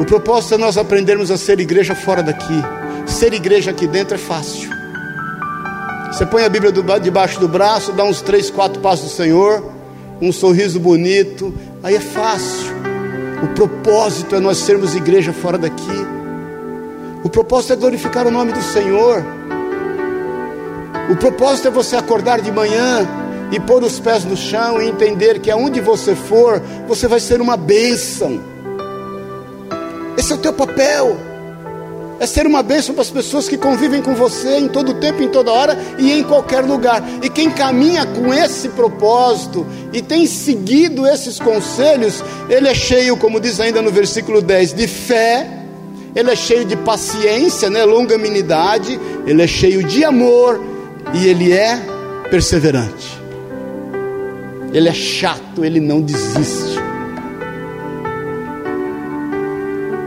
O propósito é nós aprendermos a ser igreja fora daqui. Ser igreja aqui dentro é fácil. Você põe a Bíblia debaixo do braço, dá uns três, quatro passos do Senhor, um sorriso bonito, aí é fácil. O propósito é nós sermos igreja fora daqui. O propósito é glorificar o nome do Senhor. O propósito é você acordar de manhã e pôr os pés no chão e entender que aonde você for, você vai ser uma bênção. Esse é o teu papel. É ser uma bênção para as pessoas que convivem com você em todo tempo, em toda hora e em qualquer lugar. E quem caminha com esse propósito e tem seguido esses conselhos, ele é cheio, como diz ainda no versículo 10, de fé, ele é cheio de paciência, né, longanimidade, ele é cheio de amor e ele é perseverante. Ele é chato, ele não desiste.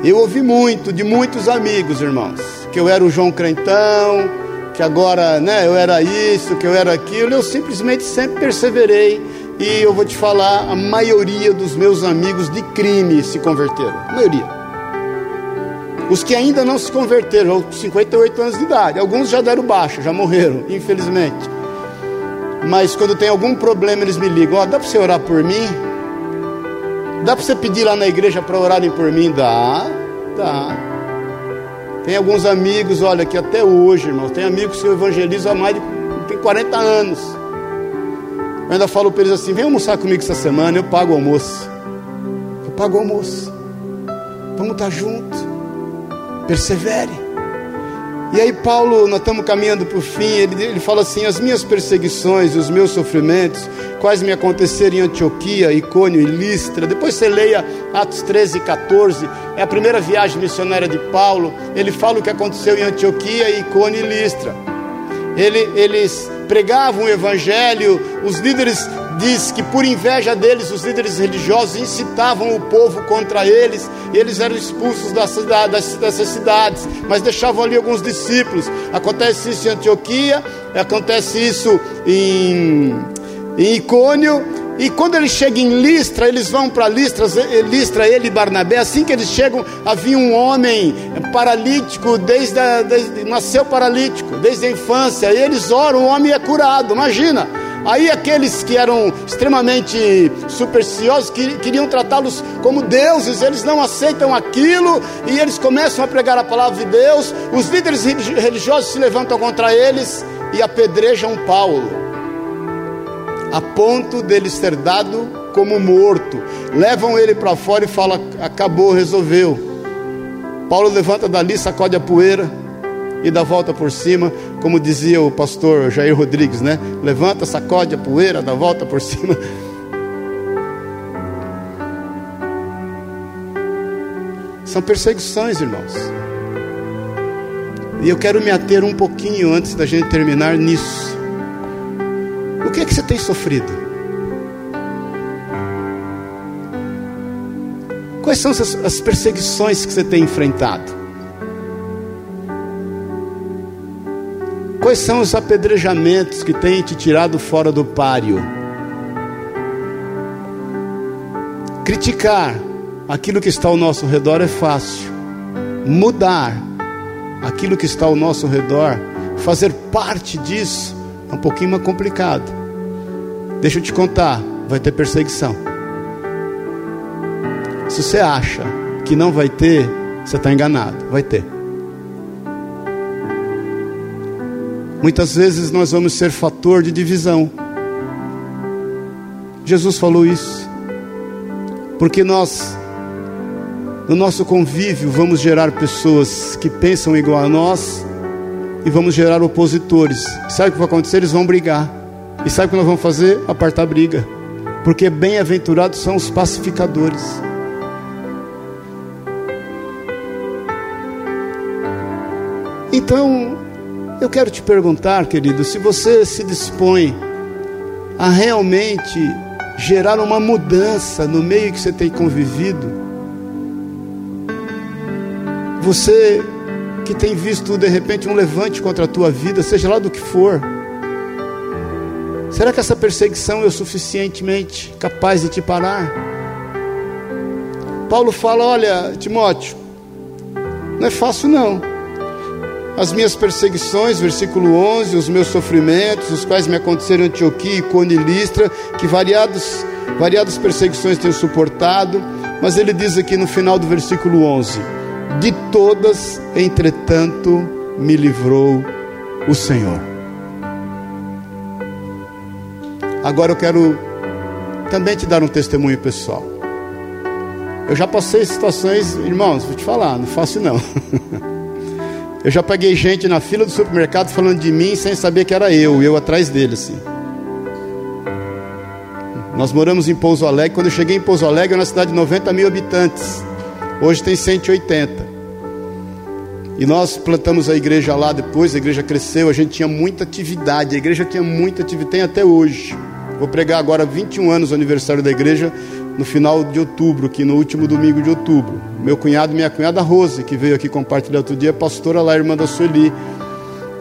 Eu ouvi muito de muitos amigos, irmãos, que eu era o João Crentão, que agora, né, eu era isso, que eu era aquilo. Eu simplesmente sempre perseverei e eu vou te falar, a maioria dos meus amigos de crime se converteram. A maioria. Os que ainda não se converteram, 58 anos de idade, alguns já deram baixa, já morreram, infelizmente. Mas quando tem algum problema, eles me ligam: Ó, oh, dá para você orar por mim? Dá para você pedir lá na igreja para orarem por mim? Dá, dá. Tem alguns amigos, olha, que até hoje, irmão, tem amigos que eu evangelizo há mais de tem 40 anos. Eu ainda falo para eles assim: vem almoçar comigo essa semana, eu pago o almoço. Eu pago o almoço. Vamos estar juntos. Persevere. E aí, Paulo, nós estamos caminhando para o fim. Ele, ele fala assim: as minhas perseguições, os meus sofrimentos, quais me aconteceram em Antioquia, Icônio e Listra. Depois você leia Atos 13 e 14, é a primeira viagem missionária de Paulo. Ele fala o que aconteceu em Antioquia, Icônio e Listra. Ele, eles pregavam o evangelho, os líderes diz que por inveja deles, os líderes religiosos incitavam o povo contra eles, e eles eram expulsos da cidade, dessas cidades, mas deixavam ali alguns discípulos. Acontece isso em Antioquia, acontece isso em, em Icônio, e quando eles chegam em Listra, eles vão para Listra, Listra, ele e Barnabé. Assim que eles chegam, havia um homem paralítico, desde, a, desde nasceu paralítico, desde a infância. E eles oram, o homem é curado. Imagina, Aí aqueles que eram extremamente supersticiosos que, queriam tratá-los como deuses, eles não aceitam aquilo e eles começam a pregar a palavra de Deus. Os líderes religiosos se levantam contra eles e apedrejam Paulo, a ponto dele ser dado como morto. Levam ele para fora e falam: acabou, resolveu. Paulo levanta dali, sacode a poeira e dá volta por cima, como dizia o pastor Jair Rodrigues, né? Levanta, sacode a poeira, dá volta por cima. São perseguições, irmãos. E eu quero me ater um pouquinho antes da gente terminar nisso. O que é que você tem sofrido? Quais são as perseguições que você tem enfrentado? Quais são os apedrejamentos que têm te tirado fora do páreo? Criticar aquilo que está ao nosso redor é fácil. Mudar aquilo que está ao nosso redor, fazer parte disso, é um pouquinho mais complicado. Deixa eu te contar, vai ter perseguição. Se você acha que não vai ter, você está enganado, vai ter. Muitas vezes nós vamos ser fator de divisão. Jesus falou isso. Porque nós, no nosso convívio, vamos gerar pessoas que pensam igual a nós e vamos gerar opositores. Sabe o que vai acontecer? Eles vão brigar. E sabe o que nós vamos fazer? Apartar briga. Porque bem-aventurados são os pacificadores. Então, eu quero te perguntar, querido, se você se dispõe a realmente gerar uma mudança no meio que você tem convivido. Você que tem visto de repente um levante contra a tua vida, seja lá do que for. Será que essa perseguição é o suficientemente capaz de te parar? Paulo fala: Olha, Timóteo, não é fácil não. As minhas perseguições, versículo 11, os meus sofrimentos, os quais me aconteceram em Antioquia, Icone e Listra, que variados, variadas perseguições tenho suportado, mas ele diz aqui no final do versículo 11: De todas, entretanto, me livrou o Senhor. Agora eu quero também te dar um testemunho pessoal. Eu já passei situações, irmãos, vou te falar, não faço não. Eu já peguei gente na fila do supermercado falando de mim sem saber que era eu, eu atrás dele, assim. Nós moramos em Pouso Alegre. Quando eu cheguei em Pouso Alegre, é uma cidade de 90 mil habitantes. Hoje tem 180. E nós plantamos a igreja lá depois, a igreja cresceu, a gente tinha muita atividade, a igreja tinha muita atividade, tem até hoje. Vou pregar agora 21 anos o aniversário da igreja, no final de outubro, aqui no último domingo de outubro. Meu cunhado e minha cunhada Rose, que veio aqui compartilhar outro dia, pastora lá, irmã da Sueli.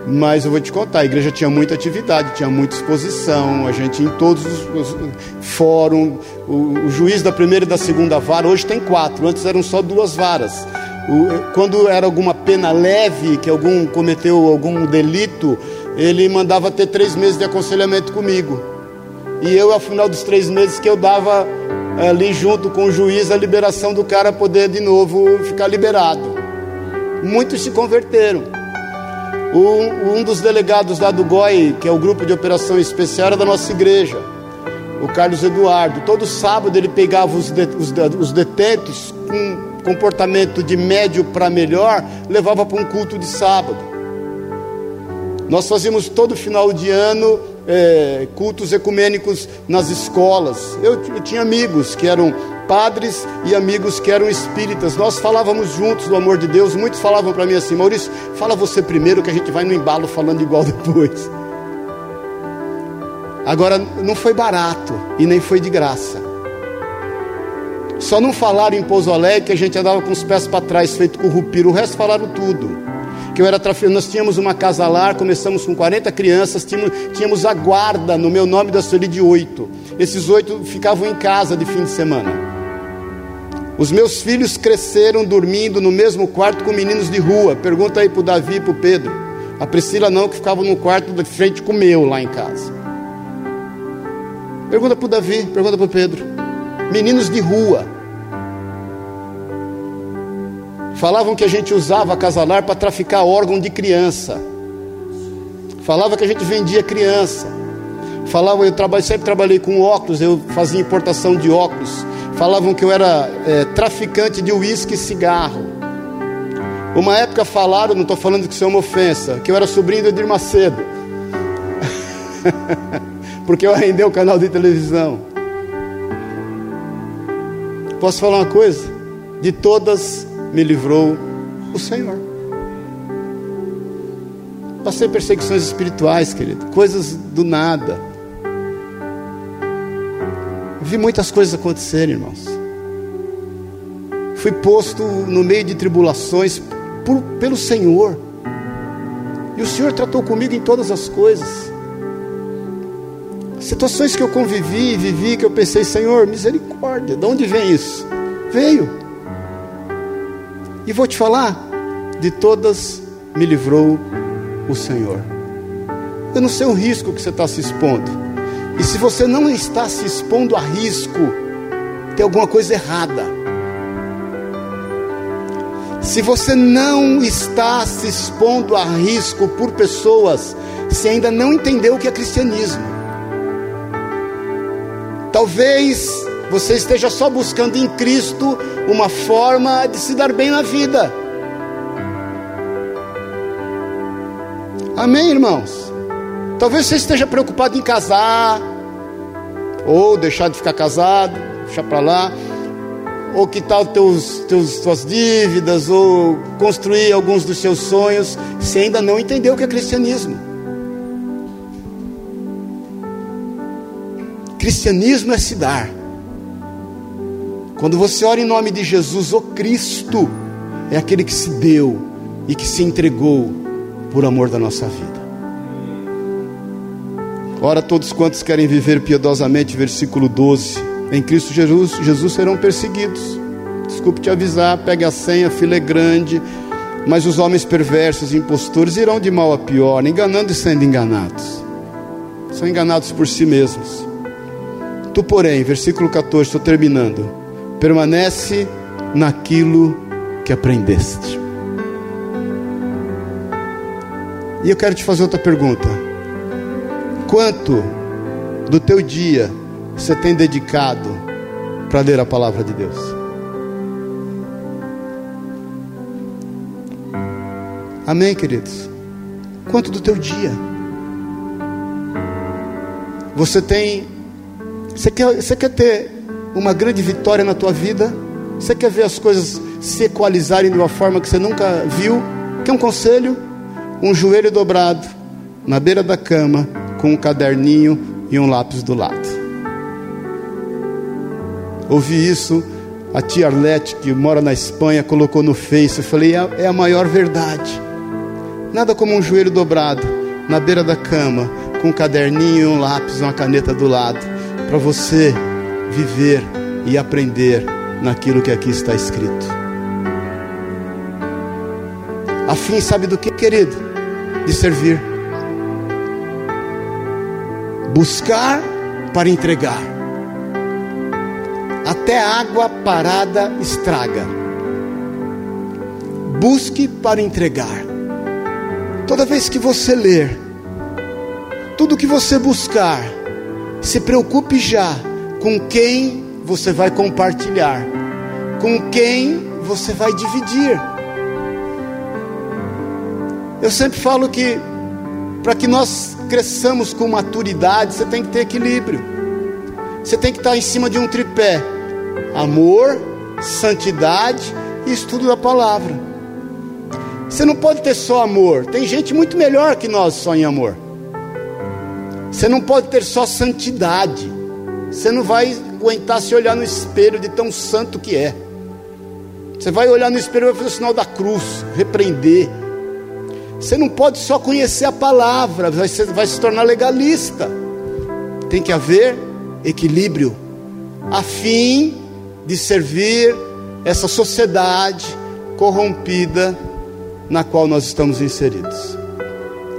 Mas eu vou te contar, a igreja tinha muita atividade, tinha muita exposição, a gente em todos os, os fóruns, o, o, juiz da primeira e da segunda vara, hoje tem quatro, antes eram só duas varas. O, quando era alguma pena leve, que algum cometeu algum delito, ele mandava ter três meses de aconselhamento comigo. E eu, ao final dos três meses que eu dava ali junto com o juiz a liberação do cara poder de novo ficar liberado. Muitos se converteram. Um, um dos delegados lá do GOI, que é o grupo de operação especial, era da nossa igreja, o Carlos Eduardo. Todo sábado ele pegava os, de, os, os detentos com comportamento de médio para melhor, levava para um culto de sábado. Nós fazíamos todo final de ano é, cultos ecumênicos nas escolas. Eu, eu tinha amigos que eram padres e amigos que eram espíritas. Nós falávamos juntos do amor de Deus. Muitos falavam para mim assim: Maurício, fala você primeiro que a gente vai no embalo falando igual depois. Agora, não foi barato e nem foi de graça. Só não falaram em Pouso que a gente andava com os pés para trás, feito com rupiro. O resto falaram tudo que eu era traficante. Nós tínhamos uma casa lá, começamos com 40 crianças, tínhamos, tínhamos a guarda no meu nome da Sueli de oito. Esses oito ficavam em casa de fim de semana. Os meus filhos cresceram dormindo no mesmo quarto com meninos de rua. Pergunta aí para o Davi e para o Pedro. A Priscila não, que ficava no quarto de frente com o meu lá em casa. Pergunta para o Davi, pergunta para o Pedro. Meninos de rua. Falavam que a gente usava casalar para traficar órgão de criança. Falava que a gente vendia criança. Falavam, eu trabalho, sempre trabalhei com óculos, eu fazia importação de óculos. Falavam que eu era é, traficante de uísque e cigarro. Uma época falaram, não estou falando que isso é uma ofensa, que eu era sobrinho do Edir Macedo. Porque eu arrendei o canal de televisão. Posso falar uma coisa? De todas me livrou o Senhor. Passei perseguições espirituais, querido, coisas do nada. Vi muitas coisas acontecerem, irmãos. Fui posto no meio de tribulações por, pelo Senhor. E o Senhor tratou comigo em todas as coisas. Situações que eu convivi vivi, que eu pensei, Senhor, misericórdia, de onde vem isso? Veio. E vou te falar, de todas me livrou o Senhor. Eu não sei o risco que você está se expondo. E se você não está se expondo a risco, tem alguma coisa errada. Se você não está se expondo a risco por pessoas, você ainda não entendeu o que é cristianismo. Talvez você esteja só buscando em Cristo uma forma de se dar bem na vida. Amém, irmãos? Talvez você esteja preocupado em casar, ou deixar de ficar casado, deixar para lá, ou quitar teus, teus, tuas dívidas, ou construir alguns dos seus sonhos, você ainda não entendeu o que é cristianismo. Cristianismo é se dar. Quando você ora em nome de Jesus, o Cristo é aquele que se deu e que se entregou por amor da nossa vida. Ora, todos quantos querem viver piedosamente, versículo 12: em Cristo Jesus, Jesus serão perseguidos. Desculpe te avisar, pegue a senha, a fila é grande, mas os homens perversos e impostores irão de mal a pior, enganando e sendo enganados. São enganados por si mesmos. Tu, porém, versículo 14, estou terminando permanece naquilo que aprendeste. E eu quero te fazer outra pergunta: quanto do teu dia você tem dedicado para ler a palavra de Deus? Amém, queridos? Quanto do teu dia? Você tem. Você quer, você quer ter uma grande vitória na tua vida? Você quer ver as coisas se equalizarem de uma forma que você nunca viu? Quer um conselho? Um joelho dobrado na beira da cama com um caderninho e um lápis do lado. Ouvi isso, a tia Arlete, que mora na Espanha, colocou no Face. Eu falei, é, é a maior verdade. Nada como um joelho dobrado na beira da cama, com um caderninho e um lápis, uma caneta do lado, para você viver e aprender naquilo que aqui está escrito. A fim, sabe do que, querido? De servir. Buscar para entregar. Até água parada estraga. Busque para entregar. Toda vez que você ler, tudo que você buscar, se preocupe já com quem você vai compartilhar, com quem você vai dividir. Eu sempre falo que para que nós cresçamos com maturidade, você tem que ter equilíbrio. Você tem que estar em cima de um tripé: amor, santidade e estudo da palavra. Você não pode ter só amor. Tem gente muito melhor que nós só em amor. Você não pode ter só santidade. Você não vai aguentar se olhar no espelho de tão santo que é. Você vai olhar no espelho e vai fazer o sinal da cruz, repreender. Você não pode só conhecer a palavra, ser, vai se tornar legalista. Tem que haver equilíbrio, a fim de servir essa sociedade corrompida na qual nós estamos inseridos.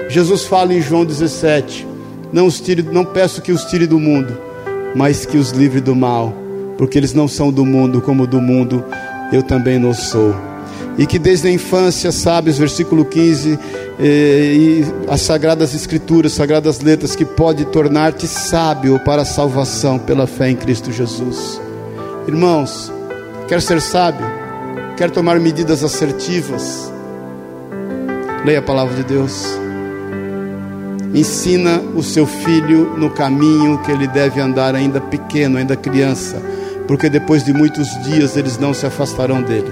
Jesus fala em João 17: Não, os tire, não peço que os tire do mundo mas que os livre do mal, porque eles não são do mundo, como do mundo eu também não sou. E que desde a infância, sabes, versículo 15, eh, e as sagradas escrituras, sagradas letras, que pode tornar-te sábio para a salvação pela fé em Cristo Jesus. Irmãos, quer ser sábio? Quer tomar medidas assertivas? Leia a palavra de Deus. Ensina o seu filho no caminho que ele deve andar, ainda pequeno, ainda criança, porque depois de muitos dias eles não se afastarão dele.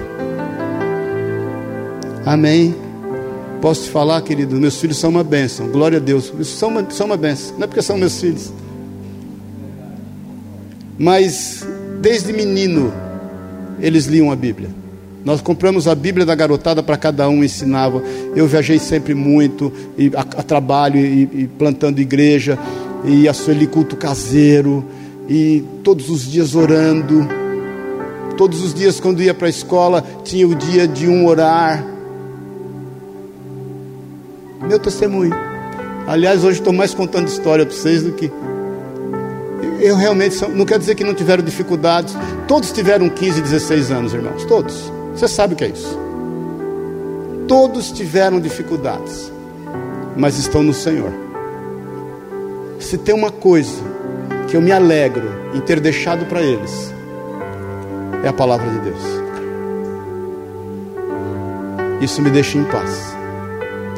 Amém. Posso te falar, querido? Meus filhos são uma bênção, glória a Deus. São uma, são uma bênção, não é porque são meus filhos, mas desde menino eles liam a Bíblia. Nós compramos a Bíblia da garotada para cada um ensinava. Eu viajei sempre muito, e a, a trabalho e, e, plantando igreja, e a Sueli culto caseiro, e todos os dias orando. Todos os dias, quando ia para a escola, tinha o dia de um orar. Meu testemunho. Aliás, hoje estou mais contando história para vocês do que. Eu realmente, não quer dizer que não tiveram dificuldades. Todos tiveram 15, 16 anos, irmãos. Todos. Você sabe o que é isso. Todos tiveram dificuldades, mas estão no Senhor. Se tem uma coisa que eu me alegro em ter deixado para eles, é a palavra de Deus. Isso me deixa em paz,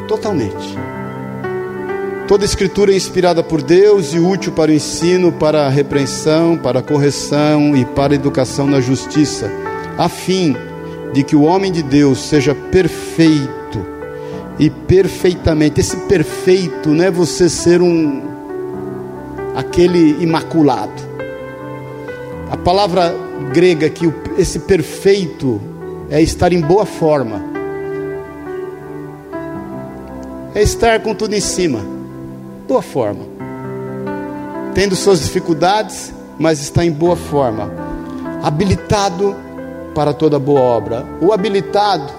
totalmente. Toda escritura é inspirada por Deus e útil para o ensino, para a repreensão, para a correção e para a educação na justiça, a fim de que o homem de Deus seja perfeito e perfeitamente. Esse perfeito não é você ser um aquele imaculado. A palavra grega que esse perfeito é estar em boa forma. É estar com tudo em cima. Boa forma. Tendo suas dificuldades, mas está em boa forma. Habilitado para toda boa obra. O habilitado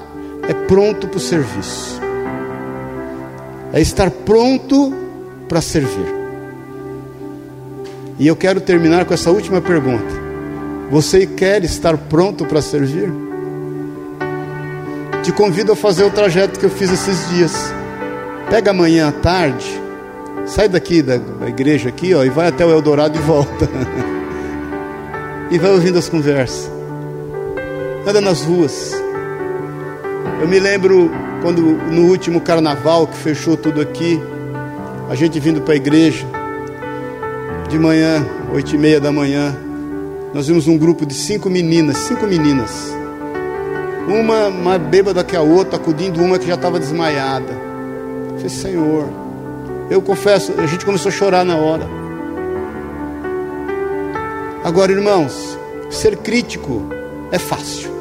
é pronto para o serviço. É estar pronto para servir. E eu quero terminar com essa última pergunta. Você quer estar pronto para servir? Te convido a fazer o trajeto que eu fiz esses dias. Pega amanhã à tarde, sai daqui da, da igreja aqui, ó, e vai até o Eldorado e volta. e vai ouvindo as conversas. Anda nas ruas. Eu me lembro quando no último carnaval que fechou tudo aqui, a gente vindo para a igreja, de manhã, oito e meia da manhã, nós vimos um grupo de cinco meninas, cinco meninas, uma mais bêbada que a outra, acudindo uma que já estava desmaiada. Eu falei, Senhor, eu confesso, a gente começou a chorar na hora. Agora, irmãos, ser crítico é fácil,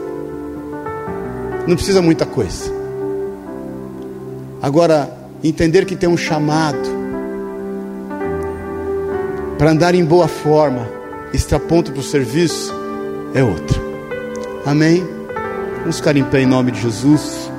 não precisa muita coisa. Agora, entender que tem um chamado, para andar em boa forma, estar pronto para o serviço, é outra. Amém? Vamos ficar em pé em nome de Jesus.